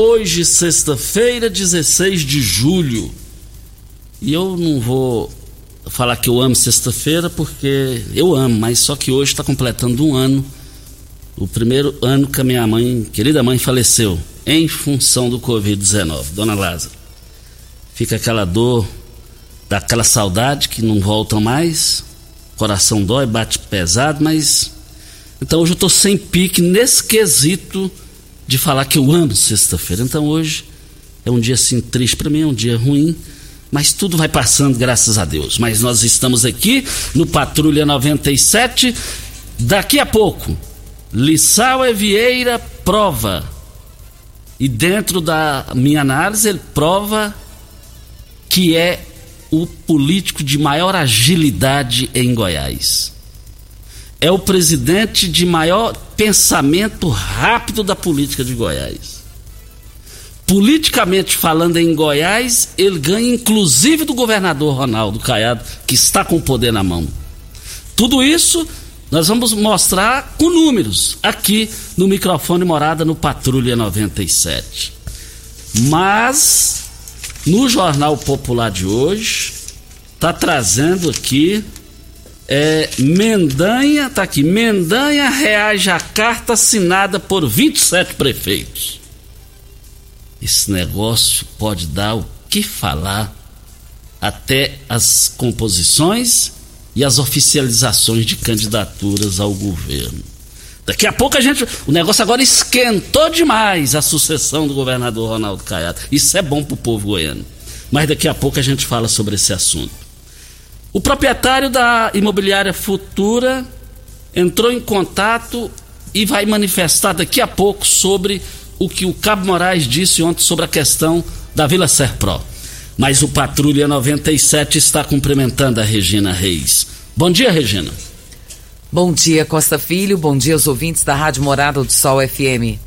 Hoje, sexta-feira, 16 de julho. E eu não vou falar que eu amo sexta-feira, porque eu amo, mas só que hoje está completando um ano. O primeiro ano que a minha mãe, querida mãe, faleceu em função do Covid-19, Dona Lázaro. Fica aquela dor, daquela saudade que não volta mais, coração dói, bate pesado, mas. Então hoje eu estou sem pique nesse quesito de falar que eu amo sexta-feira. Então hoje é um dia assim triste para mim, é um dia ruim, mas tudo vai passando, graças a Deus. Mas nós estamos aqui no Patrulha 97. Daqui a pouco, Lissau Vieira prova. E dentro da minha análise, ele prova que é o político de maior agilidade em Goiás é o presidente de maior pensamento rápido da política de Goiás. Politicamente falando em Goiás, ele ganha inclusive do governador Ronaldo Caiado, que está com o poder na mão. Tudo isso nós vamos mostrar com números aqui no microfone Morada no Patrulha 97. Mas no Jornal Popular de hoje está trazendo aqui é, Mendanha, tá aqui, Mendanha reage à carta assinada por 27 prefeitos. Esse negócio pode dar o que falar até as composições e as oficializações de candidaturas ao governo. Daqui a pouco a gente. O negócio agora esquentou demais a sucessão do governador Ronaldo Caiado. Isso é bom para o povo goiano. Mas daqui a pouco a gente fala sobre esse assunto. O proprietário da imobiliária Futura entrou em contato e vai manifestar daqui a pouco sobre o que o Cabo Moraes disse ontem sobre a questão da Vila Serpro. Mas o Patrulha 97 está cumprimentando a Regina Reis. Bom dia, Regina. Bom dia, Costa Filho. Bom dia aos ouvintes da Rádio Morada do Sol FM.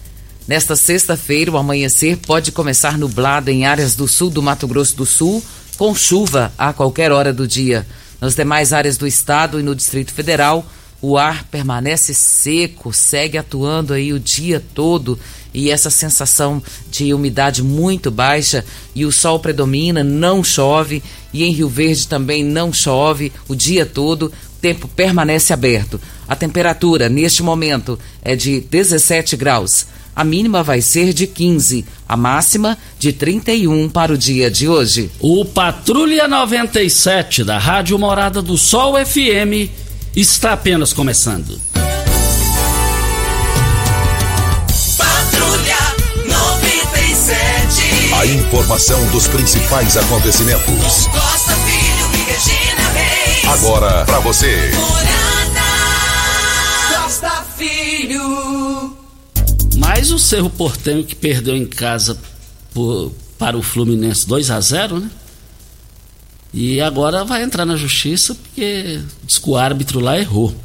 Nesta sexta-feira, o amanhecer pode começar nublado em áreas do sul do Mato Grosso do Sul com chuva a qualquer hora do dia. Nas demais áreas do estado e no Distrito Federal, o ar permanece seco, segue atuando aí o dia todo e essa sensação de umidade muito baixa e o sol predomina, não chove e em Rio Verde também não chove o dia todo, o tempo permanece aberto. A temperatura neste momento é de 17 graus. A mínima vai ser de 15, a máxima de 31 para o dia de hoje. O Patrulha 97 da Rádio Morada do Sol FM está apenas começando. Patrulha 97. A informação dos principais acontecimentos. Costa Filho e Regina Reis. Agora pra você. Costa Filho. Mais o Cerro Portenho que perdeu em casa por, para o Fluminense 2 a 0 né? E agora vai entrar na justiça porque diz que o árbitro lá errou.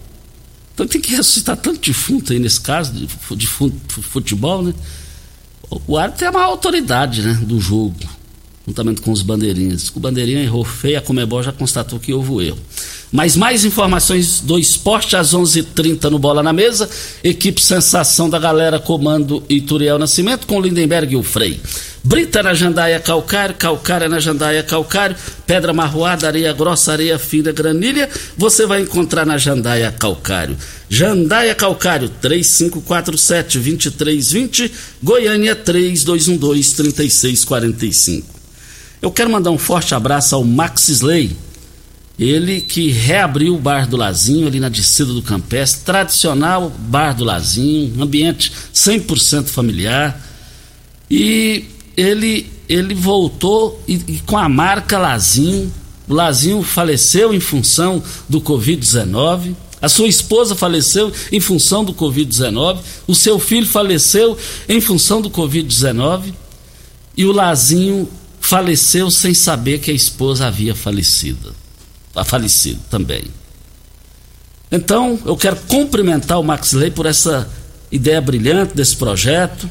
Então tem que ressuscitar tanto defunto aí nesse caso, de, de futebol, né? O árbitro é a maior autoridade né, do jogo, juntamente com os bandeirinhas. O bandeirinha errou feio, a Comebol já constatou que houve o erro. Mas mais informações do esporte às 11:30 h 30 no Bola na Mesa. Equipe Sensação da Galera, comando Ituriel Nascimento com Lindenberg e o Frei. Brita na jandaia calcário, calcária na jandaia calcário, pedra marroada, areia grossa, areia fina, granilha, você vai encontrar na jandaia calcário. Jandaia calcário 3547 2320, Goiânia 3212 3645. Eu quero mandar um forte abraço ao Max Slay, ele que reabriu o Bar do Lazinho ali na descida do Campestre, tradicional Bar do Lazinho, ambiente 100% familiar. E ele, ele voltou e, e com a marca Lazinho. O Lazinho faleceu em função do Covid-19. A sua esposa faleceu em função do Covid-19. O seu filho faleceu em função do Covid-19. E o Lazinho faleceu sem saber que a esposa havia falecido. Falecido também. Então, eu quero cumprimentar o Max Ley por essa ideia brilhante desse projeto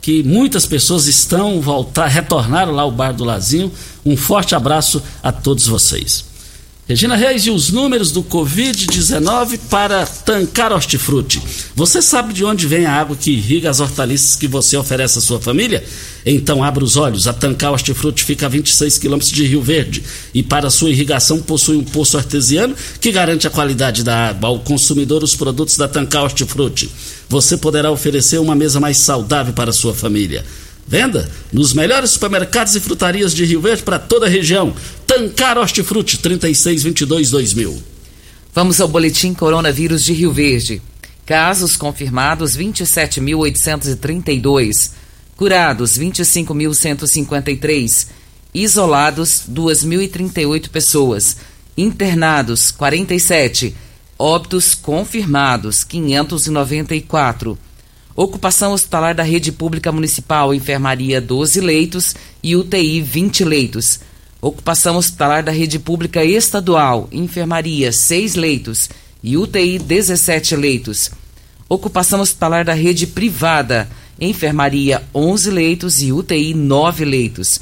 que muitas pessoas estão voltar, retornaram lá ao bar do Lazinho. Um forte abraço a todos vocês. Regina Reis e os números do Covid-19 para tancar hortifruti. Você sabe de onde vem a água que irriga as hortaliças que você oferece à sua família? Então abra os olhos. A Tancar Hortifruti fica a 26 quilômetros de Rio Verde e para sua irrigação possui um poço artesiano que garante a qualidade da água ao consumidor os produtos da Tancar Hortifruti. Você poderá oferecer uma mesa mais saudável para a sua família. Venda nos melhores supermercados e frutarias de Rio Verde para toda a região. Tancar Hortifruti 3622-2000. Vamos ao boletim Coronavírus de Rio Verde. Casos confirmados 27.832. Curados 25.153. Isolados 2.038 pessoas. Internados 47. Óbitos confirmados 594. Ocupação hospitalar da rede pública municipal, enfermaria 12 leitos e UTI 20 leitos. Ocupação hospitalar da rede pública estadual, enfermaria 6 leitos e UTI 17 leitos. Ocupação hospitalar da rede privada, enfermaria 11 leitos e UTI 9 leitos.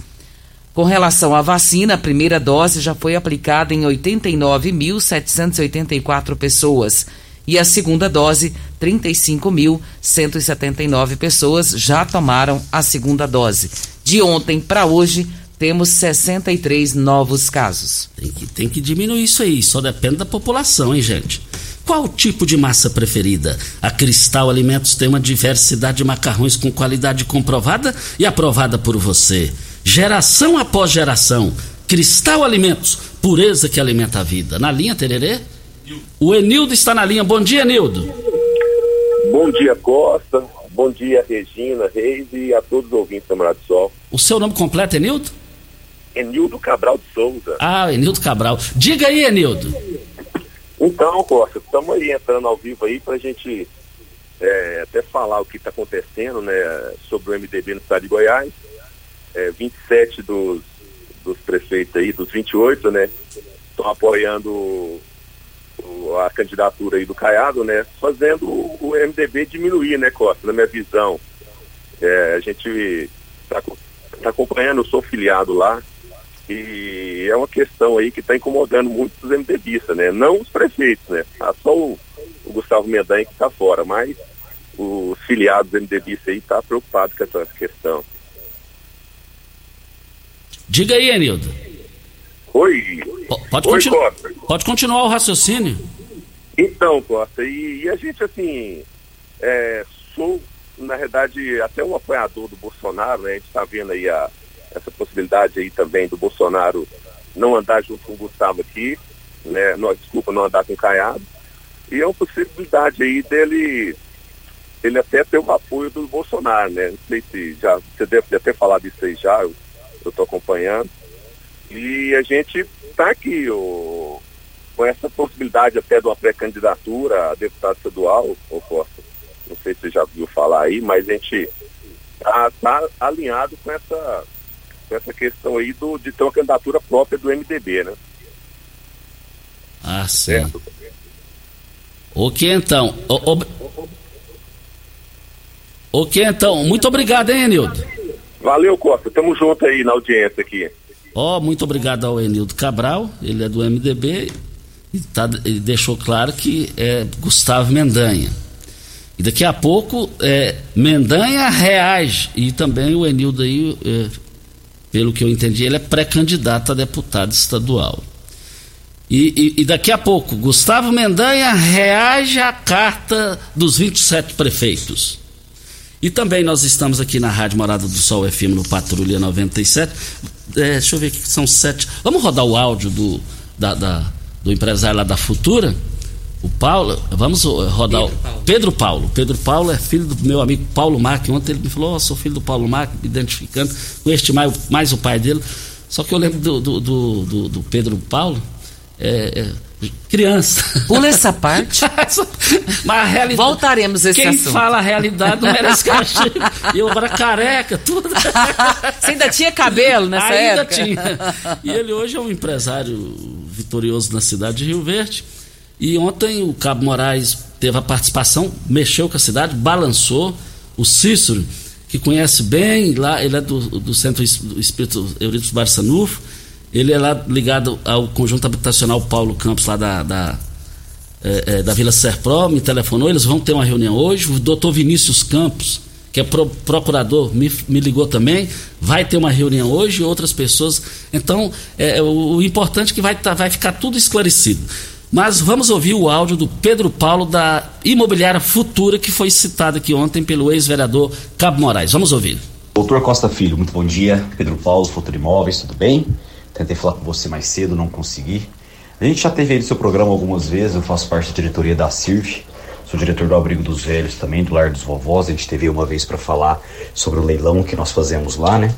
Com relação à vacina, a primeira dose já foi aplicada em 89.784 pessoas e a segunda dose, 35.179 pessoas já tomaram a segunda dose. De ontem para hoje, temos 63 novos casos. Tem que, tem que diminuir isso aí, só depende da população, hein, gente? Qual tipo de massa preferida? A Cristal Alimentos tem uma diversidade de macarrões com qualidade comprovada e aprovada por você. Geração após geração. Cristal Alimentos, pureza que alimenta a vida. Na linha Tererê? O Enildo está na linha. Bom dia, Enildo. Bom dia, Costa. Bom dia, Regina, Reis e a todos os ouvintes da Morada do Sol. O seu nome completo é Enildo? Enildo Cabral de Souza. Ah, Enildo Cabral. Diga aí, Enildo. Então, Costa, estamos aí entrando ao vivo aí para a gente é, até falar o que está acontecendo né, sobre o MDB no estado de Goiás. É, 27 dos, dos prefeitos aí, dos 28, né, estão apoiando a candidatura aí do Caiado, né, fazendo o, MDB diminuir, né, Costa, na minha visão. É, a gente está tá acompanhando, eu sou filiado lá, e é uma questão aí que está incomodando muito os MDBistas, né? Não os prefeitos, né? Ah, só o, o Gustavo Mendanha que está fora, mas os filiados MDBistas aí estão tá preocupados com essa questão. Diga aí, Anildo. Oi. Pode, Oi, continu Costa. pode continuar o raciocínio. Então, Costa, e, e a gente, assim, é, sou, na verdade, até um apoiador do Bolsonaro, né? A gente está vendo aí a, essa possibilidade aí também do Bolsonaro não andar junto com o Gustavo aqui, né? Não, desculpa, não andar com o Caiado. E é uma possibilidade aí dele ele até ter o apoio do Bolsonaro, né? Não sei se já, você deve até falar disso aí já, eu estou acompanhando. E a gente está aqui, o, com essa possibilidade até de uma pré-candidatura a deputado estadual, ou Costa, não sei se você já viu falar aí, mas a gente está tá alinhado com essa, com essa questão aí do, de ter uma candidatura própria do MDB, né? Ah, certo. O que então? O, o... o que então? Muito obrigado, hein, Enildo? Valeu, Costa. Tamo junto aí na audiência aqui. Ó, oh, muito obrigado ao Enildo Cabral, ele é do MDB e, tá, deixou claro que é Gustavo Mendanha. E daqui a pouco é, Mendanha reage e também o Enildo aí, é, pelo que eu entendi, ele é pré-candidato a deputado estadual. E, e, e, daqui a pouco, Gustavo Mendanha reage à carta dos 27 prefeitos. E também nós estamos aqui na Rádio Morada do Sol FM no Patrulha 97. É, deixa eu ver aqui, são sete. Vamos rodar o áudio do, da, da, do empresário lá da Futura? O Paulo, vamos rodar Pedro Paulo. Pedro Paulo. Pedro Paulo é filho do meu amigo Paulo Marque. Ontem ele me falou: oh, sou filho do Paulo Marque, me identificando com este mais, mais o pai dele. Só que eu lembro do, do, do, do Pedro Paulo. É, é, criança. Pula essa parte. Mas a realidade. Voltaremos a esse Quem assunto. fala a realidade não merece castigo. Eu era careca, tudo. Você ainda tinha cabelo nessa ainda época? tinha. E ele hoje é um empresário vitorioso na cidade de Rio Verde. E ontem o Cabo Moraes teve a participação, mexeu com a cidade, balançou. O Cícero, que conhece bem, lá ele é do, do Centro Espírito Eurípides Barçanufo ele é lá ligado ao conjunto habitacional Paulo Campos, lá da, da, é, é, da Vila Serpro, me telefonou, eles vão ter uma reunião hoje. O doutor Vinícius Campos, que é pro, procurador, me, me ligou também, vai ter uma reunião hoje outras pessoas. Então, é, o, o importante é que vai, tá, vai ficar tudo esclarecido. Mas vamos ouvir o áudio do Pedro Paulo da Imobiliária Futura, que foi citado aqui ontem pelo ex-vereador Cabo Moraes. Vamos ouvir. Doutor Costa Filho, muito bom dia. Pedro Paulo, Futura Imóveis, tudo bem? Tentei falar com você mais cedo, não consegui. A gente já teve aí no seu programa algumas vezes, eu faço parte da diretoria da CIRF, sou diretor do Abrigo dos Velhos também, do Lar dos Vovós. A gente teve uma vez para falar sobre o leilão que nós fazemos lá, né?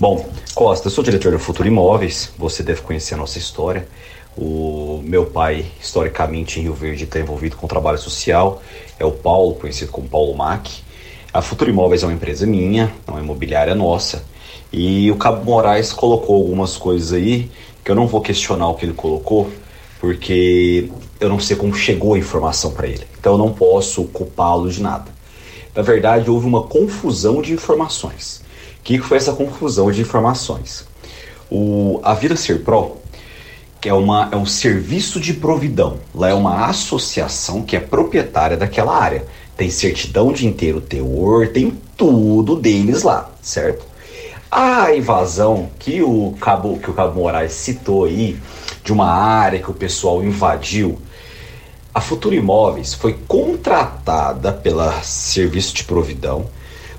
Bom, Costa, eu sou diretor da Futuro Imóveis, você deve conhecer a nossa história. O meu pai, historicamente em Rio Verde, está envolvido com trabalho social, é o Paulo, conhecido como Paulo Mac. A Futuro Imóveis é uma empresa minha, é uma imobiliária nossa. E o Cabo Moraes colocou algumas coisas aí que eu não vou questionar o que ele colocou, porque eu não sei como chegou a informação para ele. Então eu não posso culpá-lo de nada. Na verdade, houve uma confusão de informações. O que foi essa confusão de informações? O, a Vida Ser Pro, que é, uma, é um serviço de providão, lá é uma associação que é proprietária daquela área. Tem certidão de inteiro teor, tem tudo deles lá, certo? A invasão que o Cabo, que o Cabo Moraes citou aí, de uma área que o pessoal invadiu, a Futura Imóveis foi contratada pela Serviço de Providão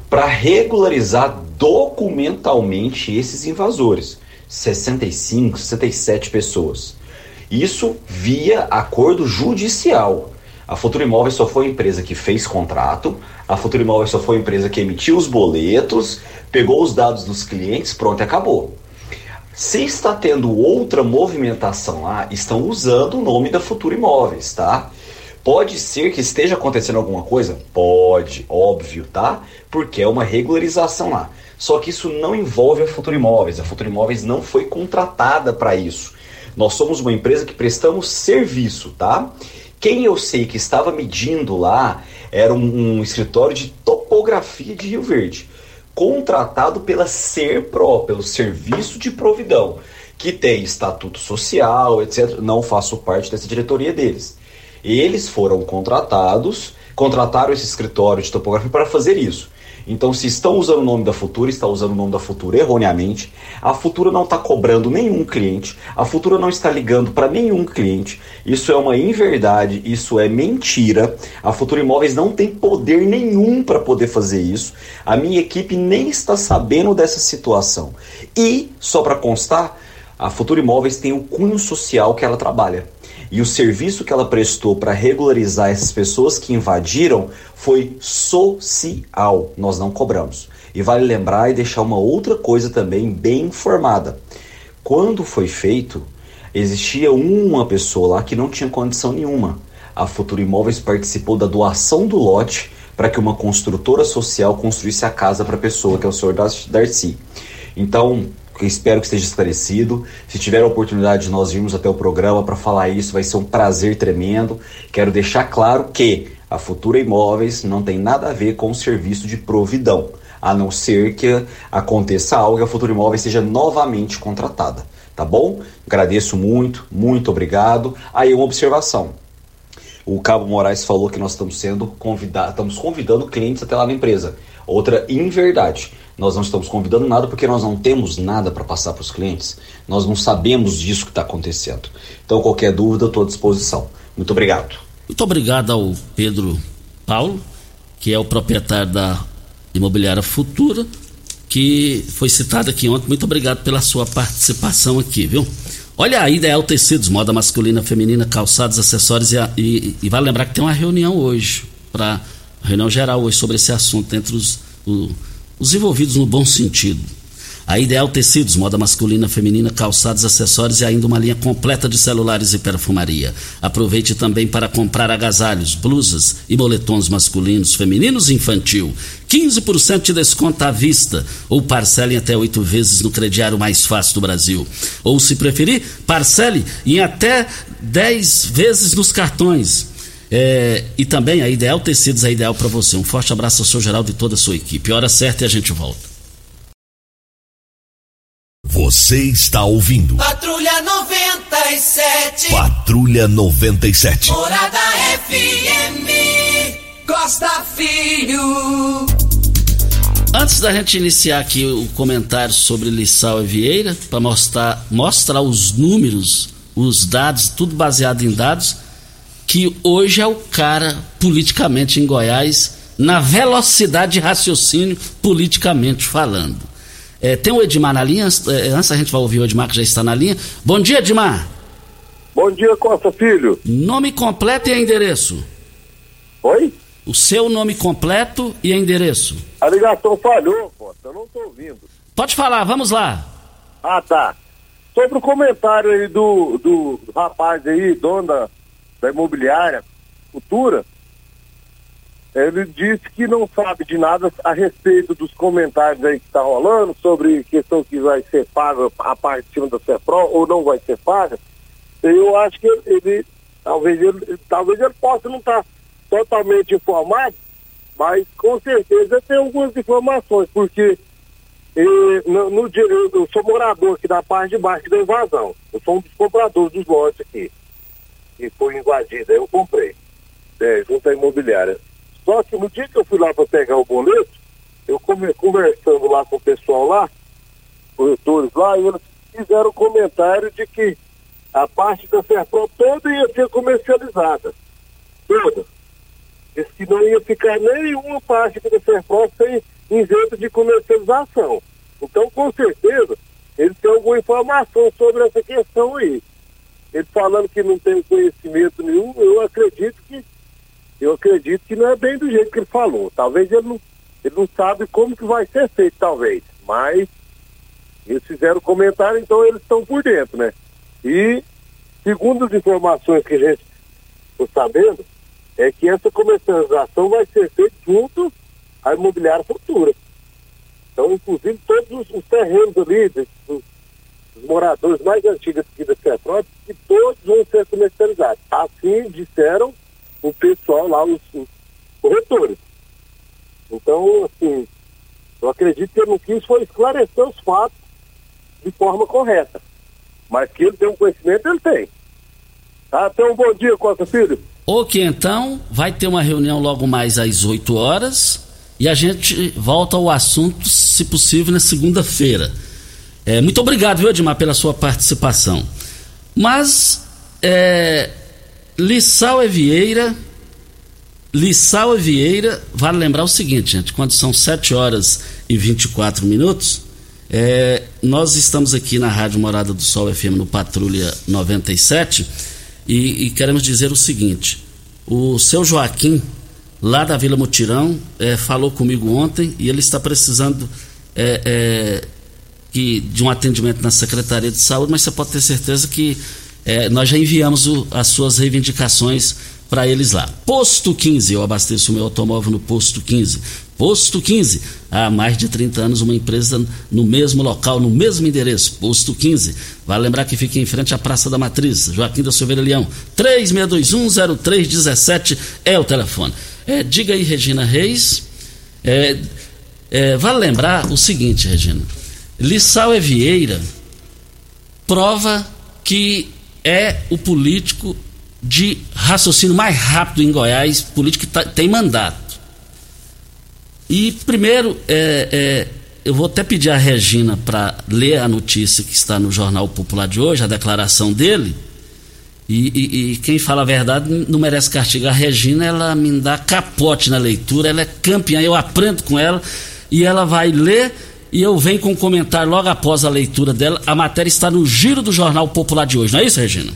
para regularizar documentalmente esses invasores. 65, 67 pessoas. Isso via acordo judicial. A Futura Imóveis só foi a empresa que fez contrato, a Futura Imóveis só foi a empresa que emitiu os boletos, pegou os dados dos clientes, pronto, acabou. Se está tendo outra movimentação lá, estão usando o nome da Futura Imóveis, tá? Pode ser que esteja acontecendo alguma coisa? Pode, óbvio, tá? Porque é uma regularização lá. Só que isso não envolve a Futura Imóveis. A Futura Imóveis não foi contratada para isso. Nós somos uma empresa que prestamos serviço, tá? Quem eu sei que estava medindo lá era um, um escritório de topografia de Rio Verde, contratado pela SERPRO, pelo Serviço de Providão, que tem estatuto social, etc. Não faço parte dessa diretoria deles. Eles foram contratados, contrataram esse escritório de topografia para fazer isso. Então, se estão usando o nome da Futura, está usando o nome da Futura erroneamente. A Futura não está cobrando nenhum cliente. A Futura não está ligando para nenhum cliente. Isso é uma inverdade, isso é mentira. A Futura Imóveis não tem poder nenhum para poder fazer isso. A minha equipe nem está sabendo dessa situação. E, só para constar, a Futura Imóveis tem o cunho social que ela trabalha. E o serviço que ela prestou para regularizar essas pessoas que invadiram foi social. Nós não cobramos. E vale lembrar e deixar uma outra coisa também bem informada. Quando foi feito, existia uma pessoa lá que não tinha condição nenhuma. A Futuro Imóveis participou da doação do lote para que uma construtora social construísse a casa para a pessoa, que é o senhor Darcy. Então, espero que esteja esclarecido. Se tiver a oportunidade de nós virmos até o programa para falar isso, vai ser um prazer tremendo. Quero deixar claro que a Futura Imóveis não tem nada a ver com o serviço de providão, a não ser que aconteça algo e a Futura Imóveis seja novamente contratada. Tá bom? Agradeço muito, muito obrigado. Aí uma observação. O Cabo Moraes falou que nós estamos sendo convidados, estamos convidando clientes até lá na empresa. Outra inverdade. Nós não estamos convidando nada porque nós não temos nada para passar para os clientes. Nós não sabemos disso que está acontecendo. Então, qualquer dúvida, estou à disposição. Muito obrigado. Muito obrigado ao Pedro Paulo, que é o proprietário da Imobiliária Futura, que foi citado aqui ontem. Muito obrigado pela sua participação aqui, viu? Olha a Ideal Tecidos, moda masculina, feminina, calçados, acessórios e, e, e vale lembrar que tem uma reunião hoje, para reunião geral hoje sobre esse assunto entre os, os os envolvidos no bom sentido. A Ideal Tecidos, moda masculina, feminina, calçados, acessórios e ainda uma linha completa de celulares e perfumaria. Aproveite também para comprar agasalhos, blusas e moletons masculinos, femininos e infantil. 15% de desconto à vista ou parcele até oito vezes no crediário mais fácil do Brasil. Ou, se preferir, parcele em até 10 vezes nos cartões. É, e também a Ideal Tecidos é ideal para você. Um forte abraço ao seu Geraldo e toda a sua equipe. Hora certa e a gente volta. Você está ouvindo. Patrulha 97. Patrulha 97. Morada FM. Costa Filho. Antes da gente iniciar aqui o comentário sobre Lissau e Vieira, para mostrar, mostrar os números, os dados, tudo baseado em dados que hoje é o cara politicamente em Goiás na velocidade de raciocínio politicamente falando. É, tem o Edmar na linha, é, antes a gente vai ouvir o Edmar que já está na linha. Bom dia, Edmar. Bom dia, Costa Filho. Nome completo e endereço. Oi? O seu nome completo e endereço. A ligação falhou, Costa, eu não estou ouvindo. Pode falar, vamos lá. Ah, tá. Sobre o comentário aí do, do rapaz aí, dono da, da imobiliária futura, ele disse que não sabe de nada a respeito dos comentários aí que está rolando sobre questão que vai ser paga a parte de cima da CEPRO ou não vai ser paga. Eu acho que ele, talvez ele talvez ele possa não estar tá totalmente informado, mas com certeza tem algumas informações, porque e, no, no, eu sou morador aqui da parte de baixo da invasão. Eu sou um dos compradores dos lotes aqui e foi invadida. Eu comprei, é, junto à imobiliária. Só que no dia que eu fui lá para pegar o boleto, eu come, conversando lá com o pessoal lá, corretores lá, e eles fizeram um comentário de que a parte da Serpro toda ia ser comercializada. Toda. Disse que não ia ficar nenhuma parte da Serpro sem isento de comercialização. Então, com certeza, eles têm alguma informação sobre essa questão aí ele falando que não tem conhecimento nenhum, eu acredito que eu acredito que não é bem do jeito que ele falou. Talvez ele não, ele não sabe como que vai ser feito, talvez. Mas eles fizeram comentário, então eles estão por dentro, né? E segundo as informações que a gente está sabendo, é que essa comercialização vai ser feita junto à imobiliária futura. Então, inclusive, todos os, os terrenos ali, moradores mais antigos aqui da Cefrópolis, que todos vão ser comercializados. Assim disseram o pessoal lá, os, os corretores. Então, assim, eu acredito que ele não quis foi esclarecer os fatos de forma correta. Mas que ele tem um conhecimento, ele tem. Tá? Então, um bom dia, Costa Filho. Ok, então, vai ter uma reunião logo mais às 8 horas e a gente volta ao assunto, se possível, na segunda-feira. É, muito obrigado, viu, Edmar, pela sua participação. Mas, é, Lissau Vieira, Lissau Vieira, vale lembrar o seguinte, gente, quando são 7 horas e 24 minutos, é, nós estamos aqui na Rádio Morada do Sol FM no Patrulha 97 e, e queremos dizer o seguinte: o seu Joaquim, lá da Vila Mutirão, é, falou comigo ontem e ele está precisando é, é que, de um atendimento na Secretaria de Saúde, mas você pode ter certeza que é, nós já enviamos o, as suas reivindicações para eles lá. Posto 15, eu abasteço o meu automóvel no Posto 15. Posto 15, há mais de 30 anos, uma empresa no mesmo local, no mesmo endereço, Posto 15. Vale lembrar que fica em frente à Praça da Matriz, Joaquim da Silveira Leão. 36210317 é o telefone. É, diga aí, Regina Reis. É, é, vale lembrar o seguinte, Regina. Lissau é Vieira prova que é o político de raciocínio mais rápido em Goiás, político que tá, tem mandato. E primeiro, é, é, eu vou até pedir a Regina para ler a notícia que está no Jornal Popular de hoje, a declaração dele. E, e, e, quem fala a verdade não merece castigo. A Regina, ela me dá capote na leitura, ela é campeã, eu aprendo com ela e ela vai ler e eu venho com um comentário logo após a leitura dela. A matéria está no giro do Jornal Popular de hoje, não é isso, Regina?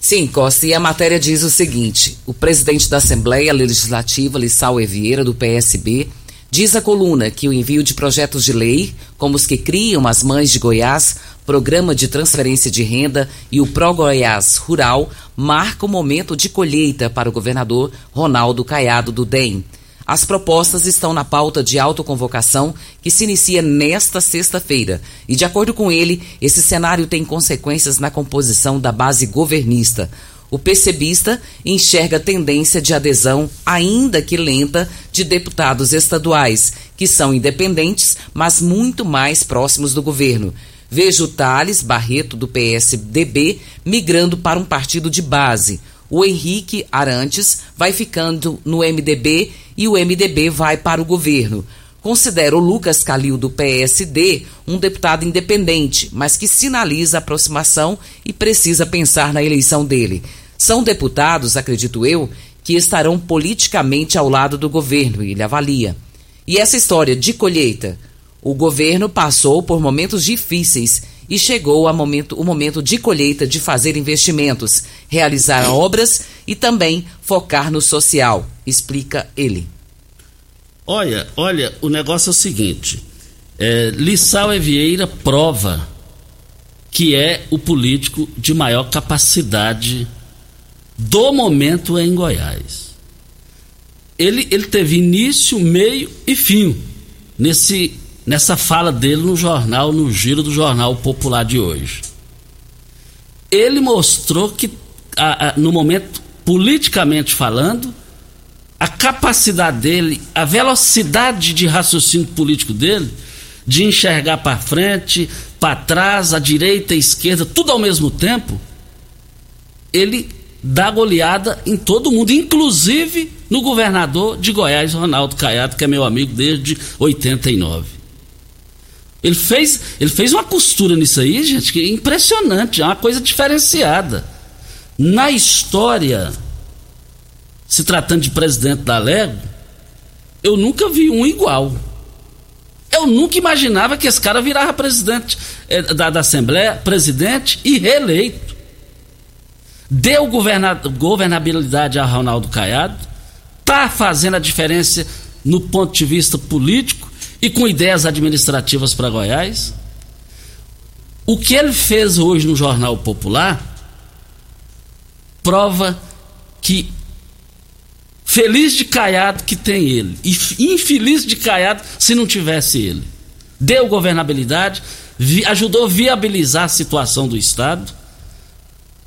Sim, Costa, e a matéria diz o seguinte: o presidente da Assembleia Legislativa, Lissau Evieira, do PSB, diz à coluna que o envio de projetos de lei, como os que criam as mães de Goiás, Programa de Transferência de Renda e o Pro Goiás Rural, marca o momento de colheita para o governador Ronaldo Caiado do DEM. As propostas estão na pauta de autoconvocação que se inicia nesta sexta-feira. E, de acordo com ele, esse cenário tem consequências na composição da base governista. O PCBista enxerga tendência de adesão, ainda que lenta, de deputados estaduais, que são independentes, mas muito mais próximos do governo. Vejo Thales Barreto, do PSDB, migrando para um partido de base o Henrique Arantes vai ficando no MDB e o MDB vai para o governo. Considera o Lucas Calil do PSD um deputado independente, mas que sinaliza aproximação e precisa pensar na eleição dele. São deputados, acredito eu, que estarão politicamente ao lado do governo, ele avalia. E essa história de colheita? O governo passou por momentos difíceis e chegou momento, o momento de colheita, de fazer investimentos, realizar obras e também focar no social, explica ele. Olha, olha, o negócio é o seguinte: é, Lissau Evieira prova que é o político de maior capacidade do momento em Goiás. Ele, ele teve início, meio e fim nesse nessa fala dele no jornal, no giro do Jornal Popular de hoje. Ele mostrou que, a, a, no momento, politicamente falando, a capacidade dele, a velocidade de raciocínio político dele, de enxergar para frente, para trás, à direita, à esquerda, tudo ao mesmo tempo, ele dá goleada em todo mundo, inclusive no governador de Goiás, Ronaldo Caiado, que é meu amigo desde 89. Ele fez, ele fez uma costura nisso aí, gente, que é impressionante, é uma coisa diferenciada. Na história, se tratando de presidente da Lego, eu nunca vi um igual. Eu nunca imaginava que esse cara virava presidente é, da, da, Assembleia, presidente e reeleito. Deu governabilidade a Ronaldo Caiado, está fazendo a diferença no ponto de vista político e com ideias administrativas para Goiás. O que ele fez hoje no Jornal Popular prova que feliz de Caiado que tem ele e infeliz de Caiado se não tivesse ele. Deu governabilidade, ajudou a viabilizar a situação do Estado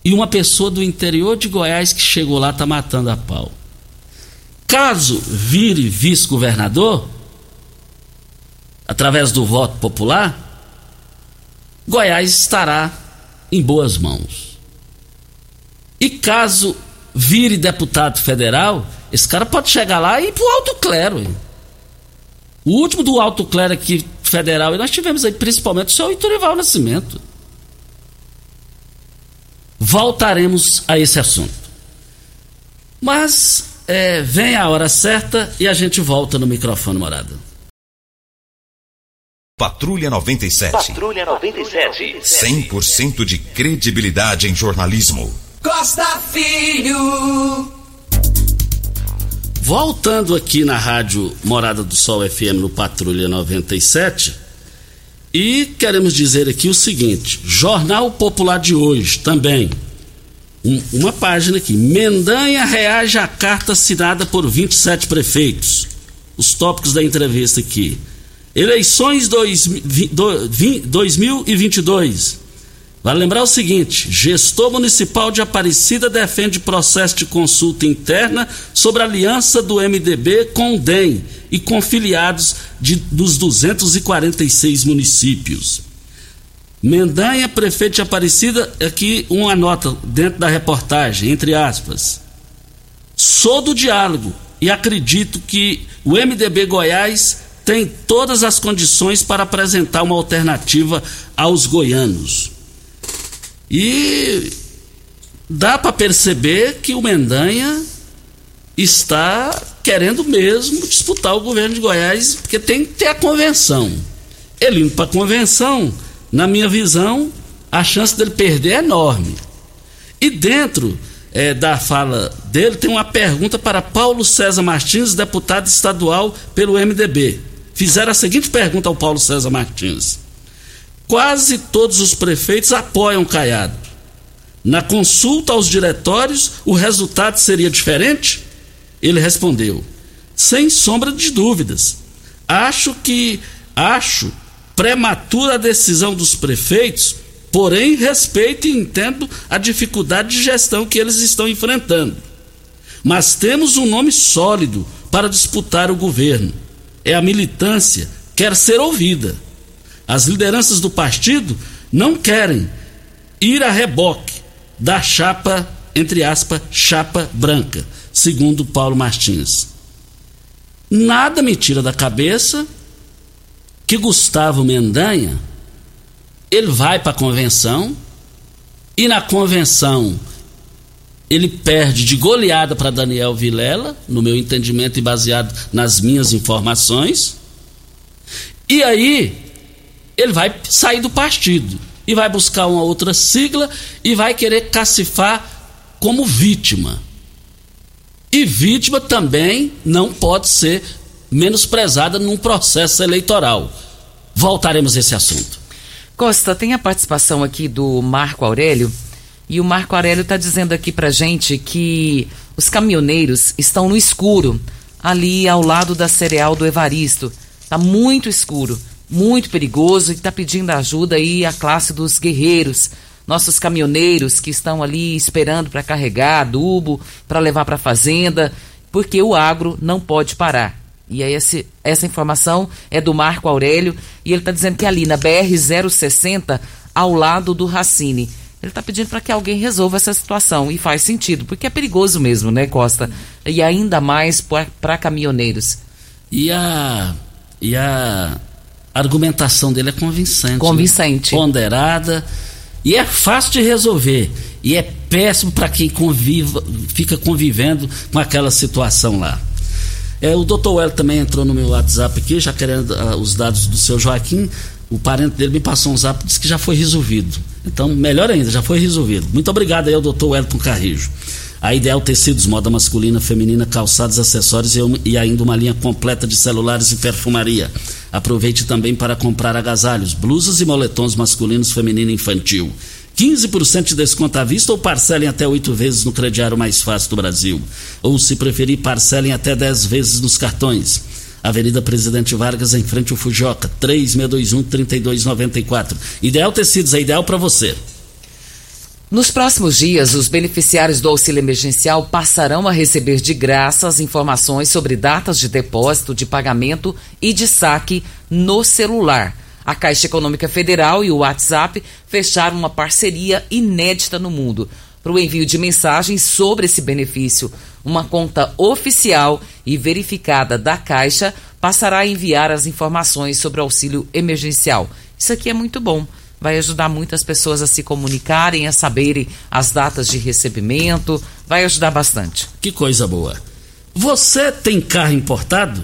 e uma pessoa do interior de Goiás que chegou lá está matando a pau. Caso vire vice-governador, através do voto popular, Goiás estará em boas mãos. E caso vire deputado federal, esse cara pode chegar lá e ir pro alto clero. Hein? O último do alto clero aqui federal, e nós tivemos aí principalmente o senhor Iturival Nascimento. Voltaremos a esse assunto. Mas é, vem a hora certa e a gente volta no microfone morado. Patrulha 97. Patrulha 97. 100% de credibilidade em jornalismo. Costa Filho. Voltando aqui na rádio Morada do Sol FM no Patrulha 97, E queremos dizer aqui o seguinte: Jornal Popular de hoje também. Um, uma página aqui. Mendanha reage à carta assinada por 27 prefeitos. Os tópicos da entrevista aqui. Eleições dois, do, 2022. Vale lembrar o seguinte: gestor municipal de Aparecida defende processo de consulta interna sobre aliança do MDB com o DEM e com filiados de, dos 246 municípios. Mendanha, prefeito de Aparecida, aqui uma nota dentro da reportagem, entre aspas. Sou do diálogo e acredito que o MDB Goiás tem todas as condições para apresentar uma alternativa aos goianos. E dá para perceber que o Mendanha está querendo mesmo disputar o governo de Goiás, porque tem que ter a convenção. Ele indo para a convenção, na minha visão, a chance dele perder é enorme. E dentro é, da fala dele, tem uma pergunta para Paulo César Martins, deputado estadual pelo MDB. Fizeram a seguinte pergunta ao Paulo César Martins: Quase todos os prefeitos apoiam Caiado. Na consulta aos diretórios, o resultado seria diferente? Ele respondeu: Sem sombra de dúvidas. Acho que acho prematura a decisão dos prefeitos, porém respeito e entendo a dificuldade de gestão que eles estão enfrentando. Mas temos um nome sólido para disputar o governo. É a militância, quer ser ouvida. As lideranças do partido não querem ir a reboque da chapa, entre aspas, chapa branca, segundo Paulo Martins. Nada me tira da cabeça que Gustavo Mendanha ele vai para a convenção e na convenção ele perde de goleada para Daniel Vilela, no meu entendimento e baseado nas minhas informações. E aí ele vai sair do partido e vai buscar uma outra sigla e vai querer cacifar como vítima. E vítima também não pode ser menosprezada num processo eleitoral. Voltaremos a esse assunto. Costa, tem a participação aqui do Marco Aurélio. E o Marco Aurélio está dizendo aqui para gente que os caminhoneiros estão no escuro, ali ao lado da cereal do Evaristo. Está muito escuro muito perigoso e está pedindo ajuda aí a classe dos guerreiros, nossos caminhoneiros que estão ali esperando para carregar adubo, para levar para a fazenda, porque o agro não pode parar. E aí esse, essa informação é do Marco Aurélio e ele está dizendo que é ali na BR 060, ao lado do Racine. Ele está pedindo para que alguém resolva essa situação e faz sentido, porque é perigoso mesmo, né, Costa? E ainda mais para caminhoneiros. E a e a argumentação dele é convincente. Né? Convincente. Né? Ponderada. E é fácil de resolver. E é péssimo para quem conviva, fica convivendo com aquela situação lá. É, o doutor Well também entrou no meu WhatsApp aqui, já querendo uh, os dados do seu Joaquim. O parente dele me passou um zap disse que já foi resolvido. Então, melhor ainda, já foi resolvido. Muito obrigado aí ao doutor Wellington Carrijo. A Ideal Tecidos, moda masculina, feminina, calçados, acessórios e, e ainda uma linha completa de celulares e perfumaria. Aproveite também para comprar agasalhos, blusas e moletons masculinos, feminino e infantil. 15% de desconto à vista ou parcelem até oito vezes no crediário mais fácil do Brasil. Ou, se preferir, parcelem até 10 vezes nos cartões. Avenida Presidente Vargas, em frente ao Fujoca, 3621-3294. Ideal Tecidos é ideal para você. Nos próximos dias, os beneficiários do auxílio emergencial passarão a receber de graça as informações sobre datas de depósito, de pagamento e de saque no celular. A Caixa Econômica Federal e o WhatsApp fecharam uma parceria inédita no mundo para o envio de mensagens sobre esse benefício. Uma conta oficial e verificada da Caixa passará a enviar as informações sobre o auxílio emergencial. Isso aqui é muito bom vai ajudar muitas pessoas a se comunicarem, a saberem as datas de recebimento, vai ajudar bastante. Que coisa boa. Você tem carro importado?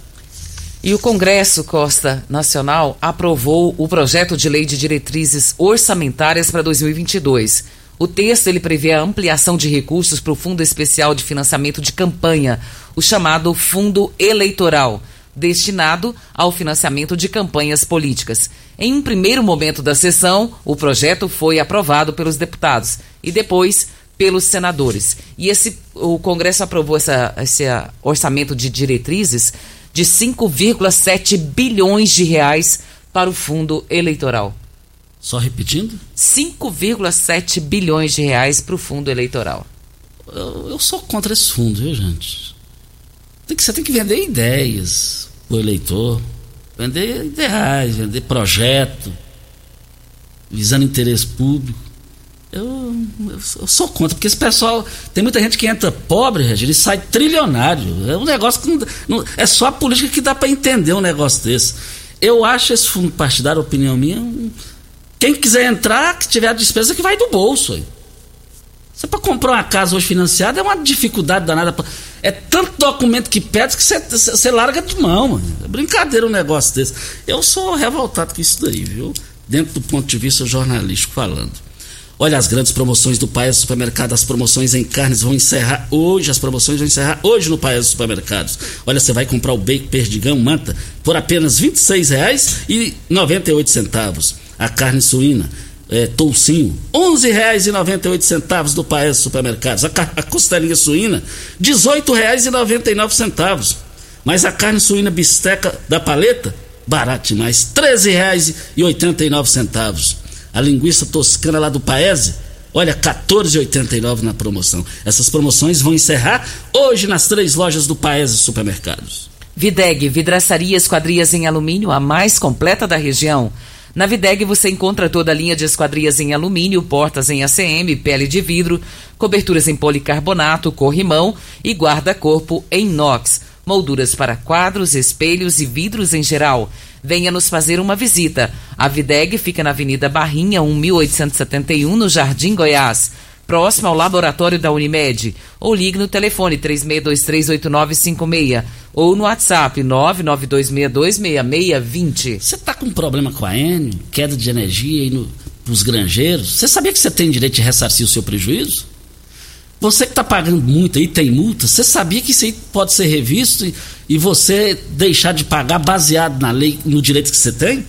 E o Congresso Costa Nacional aprovou o projeto de lei de diretrizes orçamentárias para 2022. O texto ele prevê a ampliação de recursos para o Fundo Especial de Financiamento de Campanha, o chamado Fundo Eleitoral destinado ao financiamento de campanhas políticas. Em um primeiro momento da sessão, o projeto foi aprovado pelos deputados e depois pelos senadores. E esse, o Congresso aprovou essa, esse orçamento de diretrizes de 5,7 bilhões de reais para o fundo eleitoral. Só repetindo? 5,7 bilhões de reais para o fundo eleitoral. Eu, eu sou contra esse fundo, viu, gente? Tem que, você tem que vender ideias o eleitor, vender ideais, vender projeto, visando interesse público. Eu, eu, sou contra, porque esse pessoal. Tem muita gente que entra pobre, ele sai trilionário. É um negócio que não, não, é só a política que dá para entender um negócio desse. Eu acho esse fundo partidário, opinião minha, quem quiser entrar, que tiver a despesa que vai do bolso. Aí. Você para comprar uma casa hoje financiada é uma dificuldade danada. É tanto documento que pede que você larga de mão, mano. É brincadeira um negócio desse. Eu sou revoltado com isso daí, viu? Dentro do ponto de vista jornalístico falando. Olha as grandes promoções do Paes Supermercado. As promoções em carnes vão encerrar hoje. As promoções vão encerrar hoje no Paes Supermercados. Olha, você vai comprar o bacon perdigão manta por apenas R$ 26,98. A carne suína é, toucinho, R$ 11,98 do Paes Supermercados. A, a costelinha suína, R$ 18,99. Mas a carne suína bisteca da paleta, barato demais, R$ 13,89. A linguiça toscana lá do Paese, olha, R$ 14,89 na promoção. Essas promoções vão encerrar hoje nas três lojas do Paese Supermercados. Videg, vidraçaria esquadrias em alumínio, a mais completa da região. Na Videg você encontra toda a linha de esquadrias em alumínio, portas em ACM, pele de vidro, coberturas em policarbonato, corrimão e guarda-corpo em inox, molduras para quadros, espelhos e vidros em geral. Venha nos fazer uma visita. A Videg fica na Avenida Barrinha, 1871, no Jardim Goiás próximo ao laboratório da Unimed. Ou ligue no telefone 36238956 ou no WhatsApp 992626620. Você está com problema com a N, queda de energia aí no, nos granjeiros? Você sabia que você tem direito de ressarcir o seu prejuízo? Você que está pagando muito aí, tem multa, você sabia que isso aí pode ser revisto e, e você deixar de pagar baseado na lei, no direito que você tem?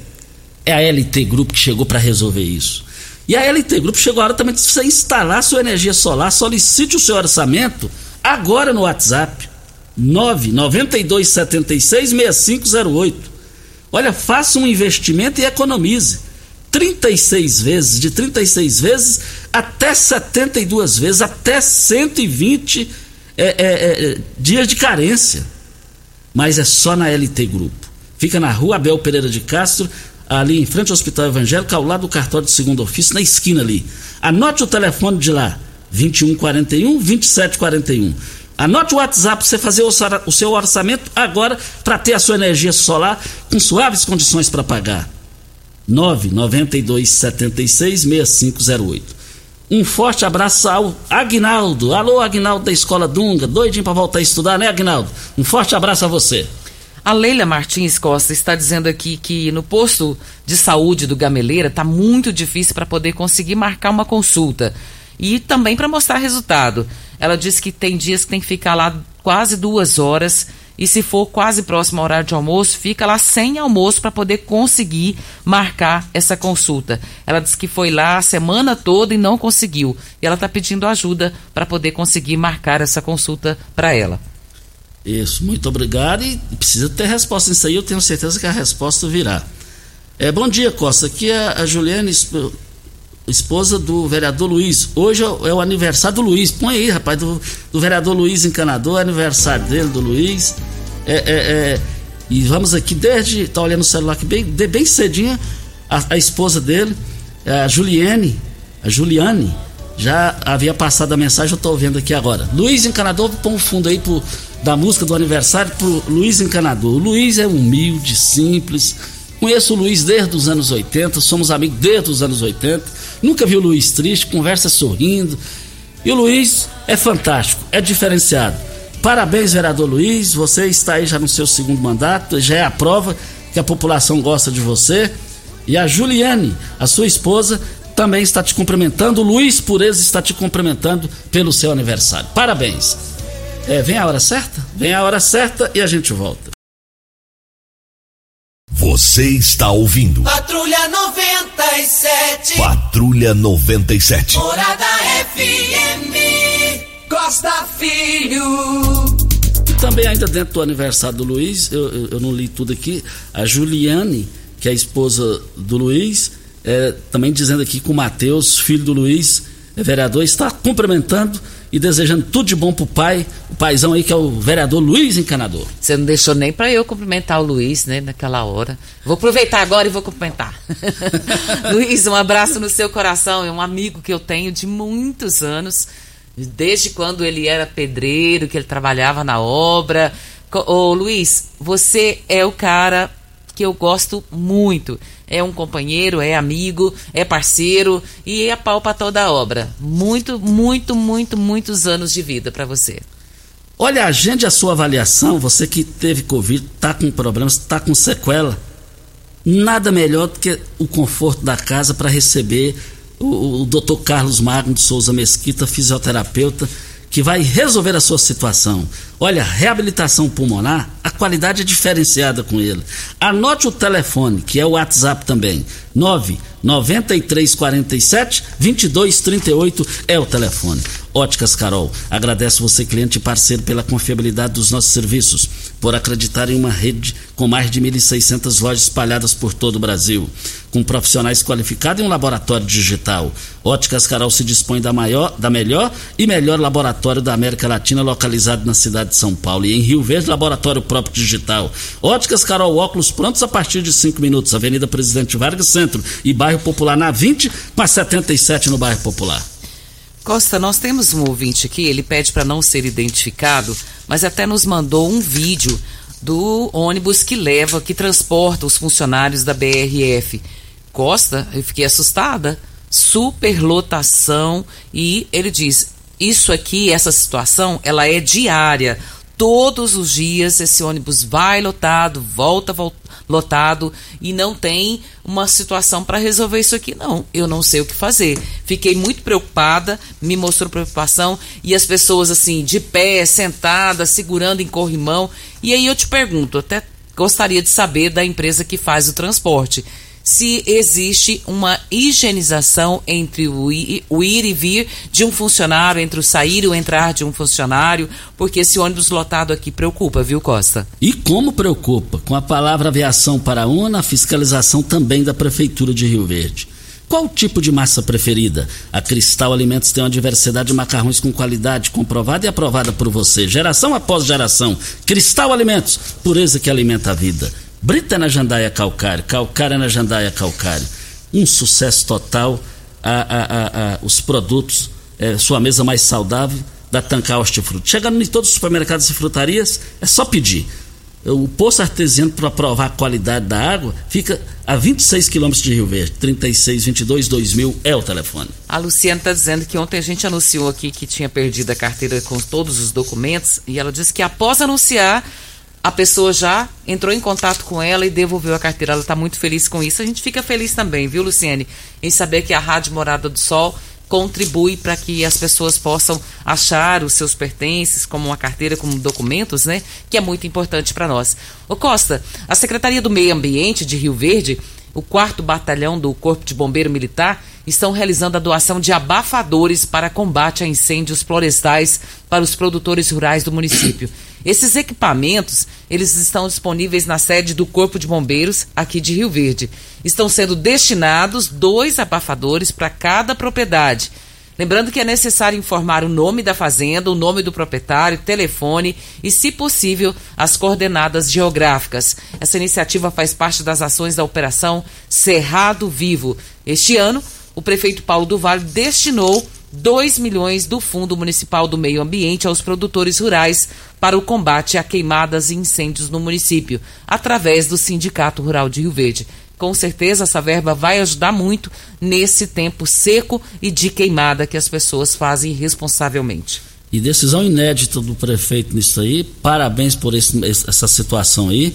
É a LT Grupo que chegou para resolver isso. E a LT Grupo chegou a hora também de você instalar sua energia solar. Solicite o seu orçamento agora no WhatsApp 992766508. Olha, faça um investimento e economize. 36 vezes, de 36 vezes até 72 vezes, até 120 é, é, é, dias de carência. Mas é só na LT Grupo. Fica na rua Abel Pereira de Castro, ali em frente ao Hospital Evangélico, ao lado do cartório de segundo ofício, na esquina ali. Anote o telefone de lá, 2141 2741. Anote o WhatsApp para você fazer o seu orçamento agora para ter a sua energia solar com suaves condições para pagar. 992 76 6508. Um forte abraço ao Agnaldo. Alô, Agnaldo da Escola Dunga. Doidinho para voltar a estudar, né, Agnaldo? Um forte abraço a você. A Leila Martins Costa está dizendo aqui que no posto de saúde do Gameleira está muito difícil para poder conseguir marcar uma consulta e também para mostrar resultado. Ela disse que tem dias que tem que ficar lá quase duas horas e se for quase próximo ao horário de almoço, fica lá sem almoço para poder conseguir marcar essa consulta. Ela disse que foi lá a semana toda e não conseguiu. E ela está pedindo ajuda para poder conseguir marcar essa consulta para ela. Isso, muito obrigado. E precisa ter resposta nisso aí, eu tenho certeza que a resposta virá. É, bom dia, Costa. Aqui é a Juliane, esposa do vereador Luiz. Hoje é o aniversário do Luiz. Põe aí, rapaz, do, do vereador Luiz Encanador, aniversário dele, do Luiz. É, é, é, e vamos aqui, desde. Tá olhando o celular aqui bem, bem cedinho, a, a esposa dele, a Juliane, a Juliane, já havia passado a mensagem, eu estou vendo aqui agora. Luiz Encanador, põe um fundo aí pro da música do aniversário pro Luiz Encanador. O Luiz é humilde, simples, Conheço o Luiz desde os anos 80, somos amigos desde os anos 80. Nunca vi o Luiz triste, conversa sorrindo. E o Luiz é fantástico, é diferenciado. Parabéns, vereador Luiz. Você está aí já no seu segundo mandato, já é a prova que a população gosta de você. E a Juliane, a sua esposa, também está te cumprimentando. O Luiz Pureza está te cumprimentando pelo seu aniversário. Parabéns. É, vem a hora certa? Vem a hora certa e a gente volta. Você está ouvindo. Patrulha 97. Patrulha 97. Morada FM. Costa Filho. E também, ainda dentro do aniversário do Luiz, eu, eu, eu não li tudo aqui. A Juliane, que é a esposa do Luiz, é, também dizendo aqui que o Matheus, filho do Luiz, é vereador, está cumprimentando e desejando tudo de bom pro pai, o paizão aí que é o vereador Luiz Encanador. Você não deixou nem para eu cumprimentar o Luiz, né, naquela hora. Vou aproveitar agora e vou cumprimentar. Luiz, um abraço no seu coração, é um amigo que eu tenho de muitos anos, desde quando ele era pedreiro, que ele trabalhava na obra. Ô Luiz, você é o cara que eu gosto muito. É um companheiro, é amigo, é parceiro e é pau para toda a obra. Muito, muito, muito, muitos anos de vida para você. Olha, agende a sua avaliação, você que teve Covid, tá com problemas, tá com sequela. Nada melhor do que o conforto da casa para receber o, o Dr. Carlos Magno de Souza Mesquita, fisioterapeuta que vai resolver a sua situação. Olha, reabilitação pulmonar, a qualidade é diferenciada com ele. Anote o telefone, que é o WhatsApp também. 99347 2238 é o telefone. Óticas Carol, agradece você, cliente e parceiro, pela confiabilidade dos nossos serviços, por acreditar em uma rede com mais de 1.600 lojas espalhadas por todo o Brasil, com profissionais qualificados e um laboratório digital. Óticas Carol se dispõe da, maior, da melhor e melhor laboratório da América Latina, localizado na cidade de São Paulo. E em Rio Verde, laboratório próprio digital. Óticas Carol, óculos prontos a partir de 5 minutos. Avenida Presidente Vargas Centro e Bairro Popular na 20, com a 77 no Bairro Popular. Costa, nós temos um ouvinte aqui, ele pede para não ser identificado, mas até nos mandou um vídeo do ônibus que leva, que transporta os funcionários da BRF. Costa, eu fiquei assustada. Superlotação e ele diz: "Isso aqui, essa situação, ela é diária. Todos os dias esse ônibus vai lotado, volta, lotado e não tem uma situação para resolver isso aqui, não. Eu não sei o que fazer. Fiquei muito preocupada, me mostrou preocupação e as pessoas assim, de pé, sentadas, segurando em corrimão. E aí eu te pergunto, até gostaria de saber da empresa que faz o transporte se existe uma higienização entre o ir, e vir de um funcionário, entre o sair e o entrar de um funcionário, porque esse ônibus lotado aqui preocupa, viu, Costa? E como preocupa? Com a palavra aviação para uma, a fiscalização também da Prefeitura de Rio Verde. Qual tipo de massa preferida? A Cristal Alimentos tem uma diversidade de macarrões com qualidade comprovada e aprovada por você, geração após geração. Cristal Alimentos, pureza que alimenta a vida. Brita na Jandaia Calcário, Calcário na Jandaia Calcário. Um sucesso total. A, a, a, os produtos, é, sua mesa mais saudável da Tancar Hortifruti. Chegando em todos os supermercados e frutarias, é só pedir. O poço artesiano para provar a qualidade da água fica a 26 quilômetros de Rio Verde. 3622 2000 é o telefone. A Luciana está dizendo que ontem a gente anunciou aqui que tinha perdido a carteira com todos os documentos e ela disse que após anunciar a pessoa já entrou em contato com ela e devolveu a carteira. Ela está muito feliz com isso. A gente fica feliz também, viu, Luciene, em saber que a Rádio Morada do Sol contribui para que as pessoas possam achar os seus pertences, como uma carteira, como documentos, né? Que é muito importante para nós. Ô Costa, a Secretaria do Meio Ambiente de Rio Verde, o quarto batalhão do Corpo de Bombeiro Militar, estão realizando a doação de abafadores para combate a incêndios florestais para os produtores rurais do município. Esses equipamentos, eles estão disponíveis na sede do Corpo de Bombeiros aqui de Rio Verde. Estão sendo destinados dois abafadores para cada propriedade. Lembrando que é necessário informar o nome da fazenda, o nome do proprietário, telefone e, se possível, as coordenadas geográficas. Essa iniciativa faz parte das ações da Operação Cerrado Vivo. Este ano, o prefeito Paulo do Vale destinou 2 milhões do Fundo Municipal do Meio Ambiente aos produtores rurais para o combate a queimadas e incêndios no município, através do Sindicato Rural de Rio Verde. Com certeza essa verba vai ajudar muito nesse tempo seco e de queimada que as pessoas fazem irresponsavelmente. E decisão inédita do prefeito nisso aí. Parabéns por esse, essa situação aí.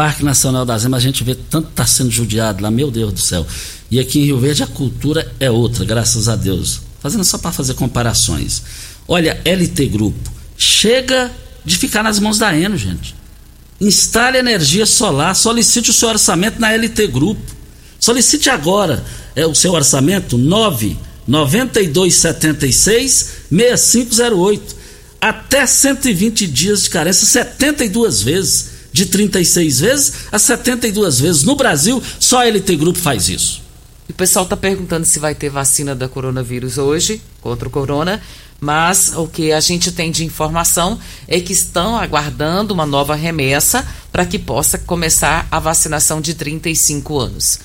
Parque Nacional das Emas, a gente vê tanto está sendo judiado lá, meu Deus do céu. E aqui em Rio Verde a cultura é outra, graças a Deus. Fazendo só para fazer comparações. Olha, LT Grupo, chega de ficar nas mãos da Eno, gente. Instale energia solar, solicite o seu orçamento na LT Grupo. Solicite agora é o seu orçamento 9 9276 6508. Até 120 dias de carência, 72 vezes. De 36 vezes a 72 vezes. No Brasil, só a LT Grupo faz isso. E o pessoal está perguntando se vai ter vacina da coronavírus hoje, contra o corona, mas o que a gente tem de informação é que estão aguardando uma nova remessa para que possa começar a vacinação de 35 anos.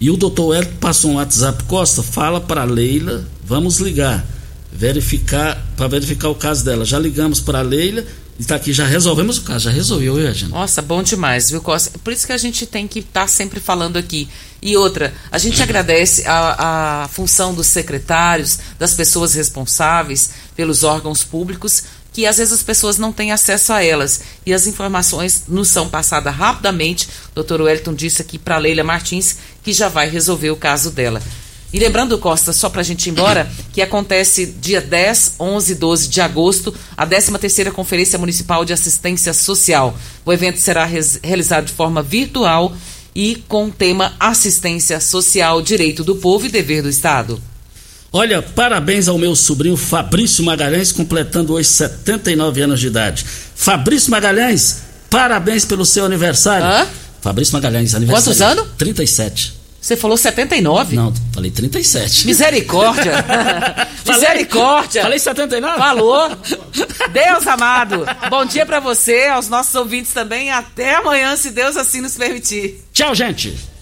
E o doutor Hélio passou um WhatsApp, Costa, fala para Leila, vamos ligar, verificar, para verificar o caso dela. Já ligamos para a Leila está aqui, já resolvemos o caso, já resolveu, eu, gente. Nossa, bom demais, viu, Costa? Por isso que a gente tem que estar tá sempre falando aqui. E outra, a gente agradece a, a função dos secretários, das pessoas responsáveis pelos órgãos públicos, que às vezes as pessoas não têm acesso a elas e as informações nos são passadas rapidamente. O Dr. Wellington disse aqui para Leila Martins que já vai resolver o caso dela. E lembrando, Costa, só para a gente ir embora, que acontece dia 10, 11 e 12 de agosto, a 13ª Conferência Municipal de Assistência Social. O evento será realizado de forma virtual e com o tema Assistência Social, Direito do Povo e Dever do Estado. Olha, parabéns ao meu sobrinho Fabrício Magalhães, completando hoje 79 anos de idade. Fabrício Magalhães, parabéns pelo seu aniversário. Hã? Fabrício Magalhães, aniversário. Quantos anos? 37. Você falou 79? Não, falei 37. Misericórdia! Misericórdia! Falei 79? Falou! Deus amado! Bom dia para você, aos nossos ouvintes também. Até amanhã, se Deus assim nos permitir. Tchau, gente!